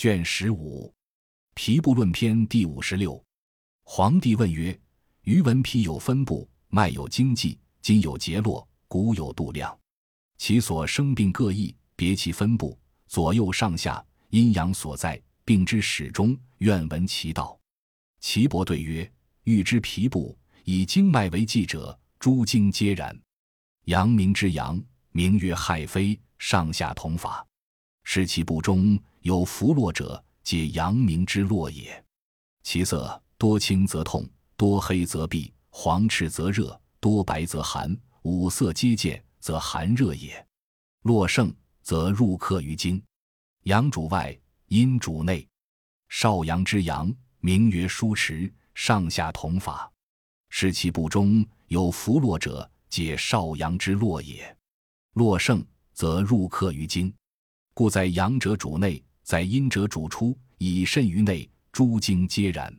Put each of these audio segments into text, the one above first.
卷十五，皮部论篇第五十六。皇帝问曰：“余闻皮有分布，脉有经济，筋有结络，骨有度量，其所生病各异，别其分布，左右上下，阴阳所在，病之始终，愿闻其道。”岐伯对曰：“欲知皮部，以经脉为记者，诸经皆然。阳明之阳，名曰亥飞，上下同法。是其部中有浮络者，皆阳明之络也。其色多青则痛，多黑则闭，黄赤则热，多白则寒，五色皆见，则寒热也。络盛则入客于经。阳主外，阴主内。少阳之阳。”名曰书池，上下同法，是其部中有浮络者，皆少阳之络也。络盛则入客于经，故在阳者主内，在阴者主出，以肾于内，诸经皆然。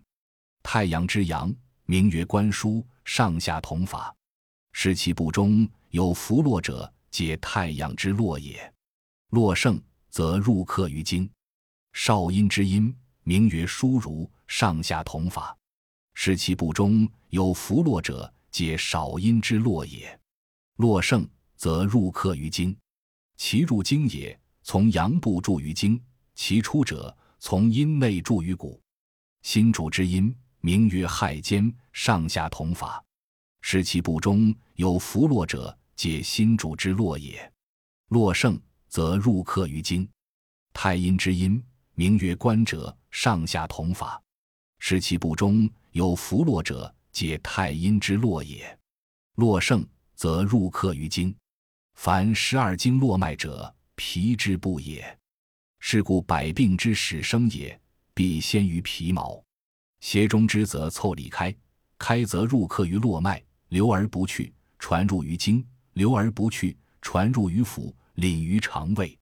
太阳之阳，名曰观书，上下同法，是其部中有浮络者，皆太阳之络也。络盛则入客于经。少阴之阴，名曰书如。上下同法，是其部中有浮络者，皆少阴之络也。络盛则入客于经，其入经也，从阳部注于经；其出者，从阴内注于骨。心主之阴，名曰亥间，上下同法，是其部中有浮络者，皆心主之络也。络盛则入客于经。太阴之阴，名曰关者，上下同法。是其部中有浮络者，皆太阴之络也。络盛则入客于经。凡十二经络脉者，皮之部也。是故百病之始生也，必先于皮毛。邪中之则凑里开，开则入客于络脉，流而不去，传入于经，流而不去，传入于腑，领于肠胃。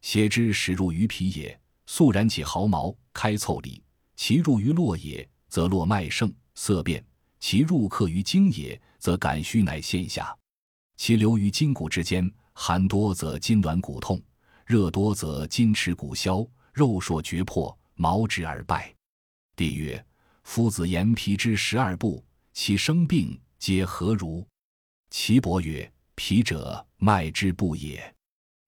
邪之始入于皮也，肃然起毫毛，开凑里。其入于络也，则络脉盛，色变；其入客于经也，则感虚乃现下。其流于筋骨之间，寒多则筋挛骨痛，热多则筋迟骨消，肉硕绝破，毛直而败。帝曰：夫子言皮之十二部，其生病皆何如？岐伯曰：皮者，脉之部也。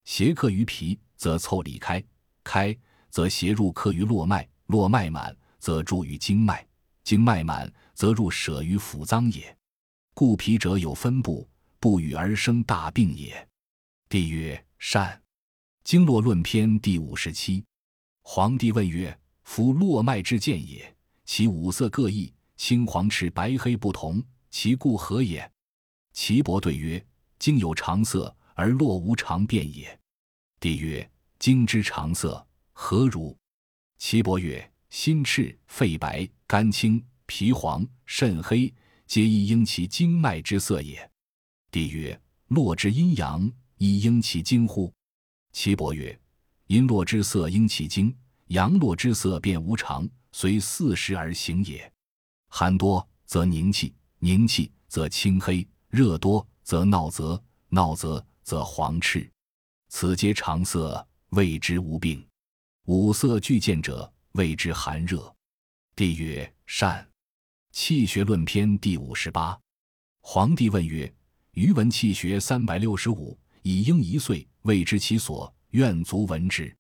邪客于皮，则凑里开；开则邪入客于络脉。络脉满，则注于经脉；经脉满，则入舍于腑脏也。故皮者有分布，不与而生大病也。帝曰：善。经络论篇第五十七。皇帝问曰：夫络脉之见也，其五色各异，青黄赤白黑不同，其故何也？岐伯对曰：经有常色，而络无常变也。帝曰：经之常色何如？岐伯曰：“心赤、肺白、肝青、脾黄、肾黑，皆一应其经脉之色也。”帝曰：“络之阴阳，亦应其经乎？”岐伯曰：“阴络之色应其经，阳络之色变无常，随四时而行也。寒多则凝气，凝气则青黑；热多则闹泽，闹泽则黄赤。此皆常色，谓之无病。”五色俱见者，谓之寒热。帝曰：善。气血论篇第五十八。皇帝问曰：余闻气学三百六十五，以应一岁，未知其所，愿足闻之。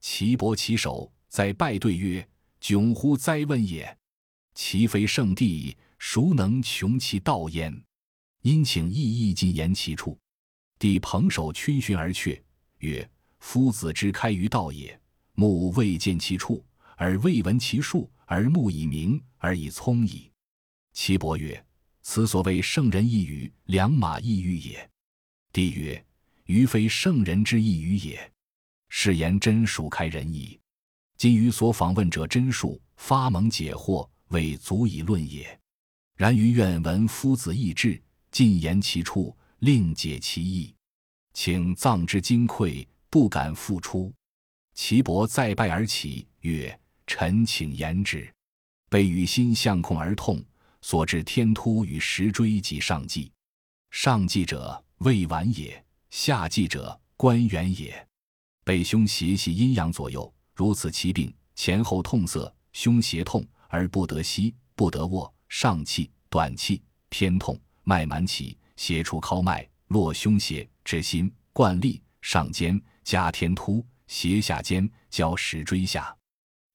岐伯起手，在拜对曰：窘乎哉问也！其非圣地，孰能穷其道焉？因请意意进言其处。帝捧手逡巡而却，曰：夫子之开于道也。目未见其处，而未闻其数，而目以明，而以聪矣。岐伯曰：“此所谓圣人一语，良马一喻也。”帝曰：“余非圣人之意于也，是言真属开人矣。今于所访问者真数，发蒙解惑，未足以论也。然于愿闻夫子意志，尽言其处，另解其意，请藏之金匮，不敢复出。”岐伯再拜而起，曰：“臣请言之。被与心相控而痛，所致天突与石锥及上悸。上悸者，未完也；下悸者，关元也。背胸胁系阴阳左右，如此其病，前后痛涩，胸胁痛而不得息，不得卧，上气，短气，偏痛，脉满起，斜出尻脉，络胸胁，至心，贯力，上肩，加天突，斜下肩，交石椎下。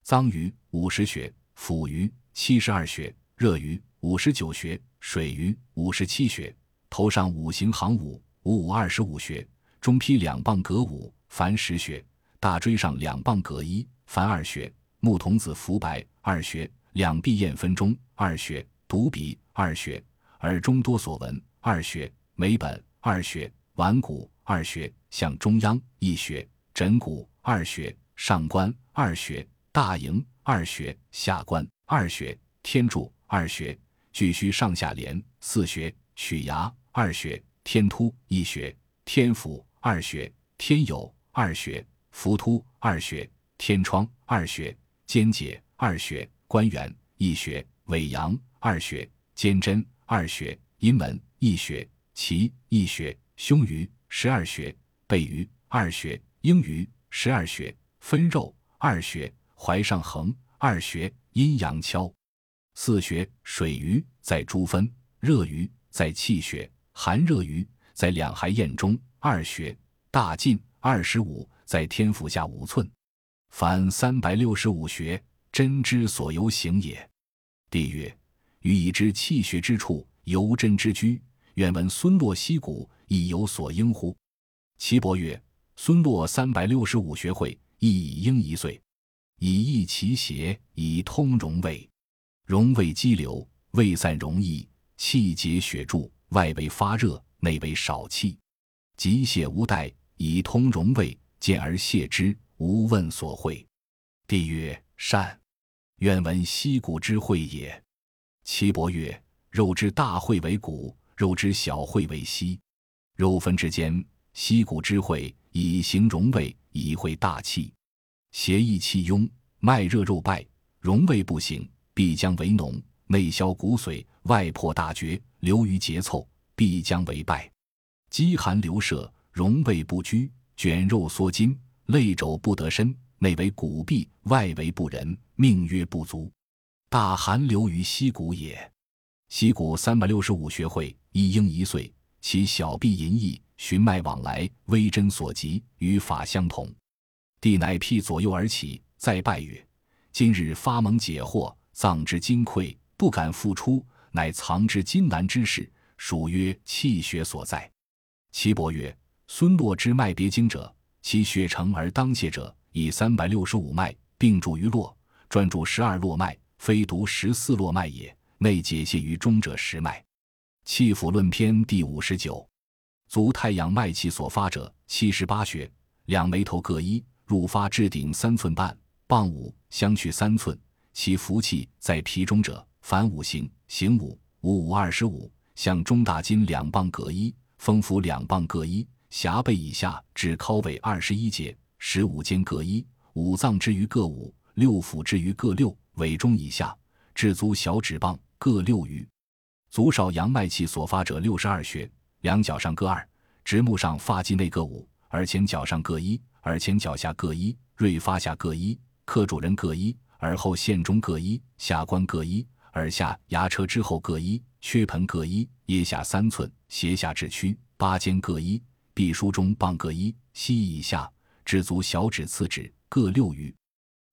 脏俞五十穴，腑俞七十二穴，热俞五十九穴，水俞五十七穴。头上五行行五，五五二十五穴。中披两棒隔五，凡十穴；大椎上两棒隔一，凡二穴；木童子浮白二穴，两臂燕分中二穴，犊鼻二穴，耳中多所闻二穴，眉本二穴，腕骨二穴，向中央一穴，枕骨二穴，上关二穴，大营二穴，下关二穴，天柱二穴，巨虚上下连四穴，曲牙二穴，天突一穴，天府。二穴天有二穴浮突二穴天窗二穴肩解二穴关元一穴尾阳二穴肩贞二穴阴门一穴脐一穴胸俞十二穴背俞二穴阴俞十二穴分肉二穴怀上横二穴阴阳跷四穴水俞在诸分热俞在气血寒热于在两海眼中。二穴大进二十五，在天府下五寸，凡三百六十五穴，针之所由行也。帝曰：予以知气血之处，由针之居。愿闻孙络溪谷亦有所应乎？岐伯曰：孙络三百六十五穴会，亦以应一岁，以益其邪，以通荣胃。荣胃积流，胃散容易，气结血注，外为发热，内为少气。急泻无带，以通荣胃，见而泻之，无问所会。帝曰：善。愿闻息骨之会也。岐伯曰：肉之大会为骨，肉之小会为息。肉分之间，息谷之会，以行荣胃，以会大气。邪意气壅，脉热肉败，荣胃不行，必将为脓，内消骨髓，外破大厥，流于节凑，必将为败。饥寒流射，容胃不居，卷肉缩筋，肋肘不得伸，内为骨痹，外为不仁，命曰不足。大寒流于膝骨也。膝骨三百六十五穴会，一婴一岁，其小臂淫逸，循脉往来，微针所及，与法相同。帝乃辟左右而起，再拜曰：“今日发蒙解惑，脏之金匮，不敢复出，乃藏之金难之事，属曰气血所在。”岐伯曰：“孙络之脉别经者，其血成而当泄者，以三百六十五脉并注于络，专注十二络脉，非独十四络脉也。内解泄于中者十脉。”《气府论篇》第五十九。足太阳脉气所发者，七十八穴，两眉头各一，入发至顶三寸半，傍五相去三寸。其服气在皮中者，凡五行，行五，五五二十五，向中大筋两棒各一。风府两棒各一，狭背以下至尻尾二十一节，十五间各一，五脏之余各五，六腑之余各六，尾中以下至足小指棒各六余。足少阳脉气所发者六十二穴，两脚上各二，直目上发际内各五，耳前脚上各一，耳前脚下各一，锐发下各一，客主人各一，耳后线中各一，下关各一，耳下牙车之后各一。缺盆各一，腋下三寸，斜下至屈，八间各一，臂书中棒各一，膝以下至足小指次指各六余。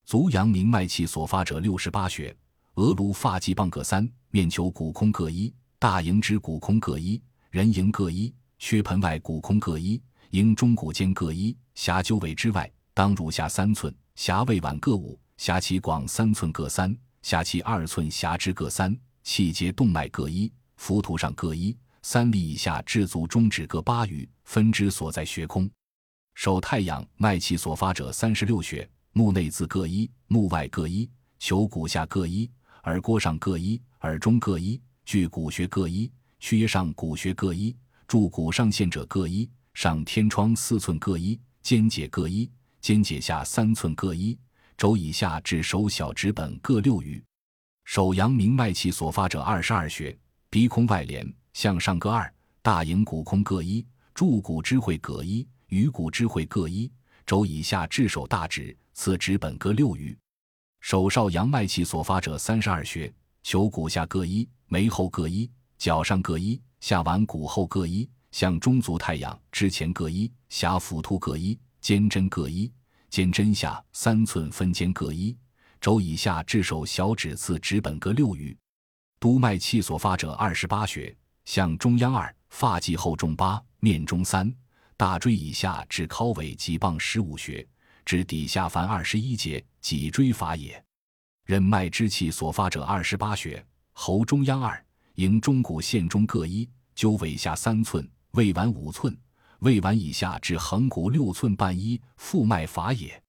足阳明脉气所发者六十八穴，额颅发际棒各三，面球骨空各一，大营之骨空各一，人营各一，缺盆外骨空各一，营中骨间各一，狭鸠尾之外当乳下三寸，狭胃脘各五，狭脐广三寸各三，狭气二寸狭支各三。气节动脉各一，浮图上各一，三里以下至足中指各八余，分支所在穴空。手太阳脉气所发者三十六穴，目内自各一，目外各一，球骨下各一，耳郭上各一，耳中各一，距骨穴各一，区上骨穴各一，柱骨上线者各一，上天窗四寸各一，肩节各一，肩节下三寸各一，肘以下至手小指本各六余。手阳明脉气所发者二十二穴，鼻空外连，向上各二，大迎骨空各一，柱骨之会各一，鱼骨之会各一，肘以下至手大指，次指本各六余。手少阳脉气所发者三十二穴，球骨下各一，眉后各一，脚上各一，下腕骨后各一，向中足太阳之前各一，下腹突各一，肩针各一，肩针下三寸分间各一，肘以下至手小指次指本各六余。督脉气所发者二十八穴，向中央二，发际后中八，面中三，大椎以下至尻尾脊棒十五穴。至底下凡二十一节，脊椎法也。任脉之气所发者二十八穴，喉中央二，迎中骨线中各一，灸尾下三寸，胃脘五寸，胃脘以下至横骨六寸半一，腹脉法也。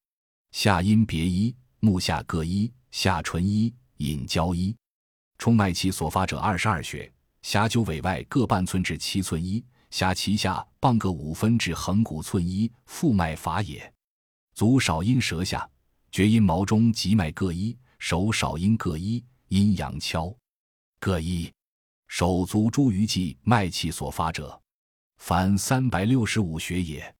下阴别一，目下各一，下唇一，引交一。冲脉气所发者二十二穴，下九尾外各半寸至七寸一，下脐下傍各五分至横骨寸一，腹脉法也。足少阴舌下，厥阴毛中极脉各一，手少阴各一，阴阳跷各一。手足诸余际脉气所发者，凡三百六十五学也。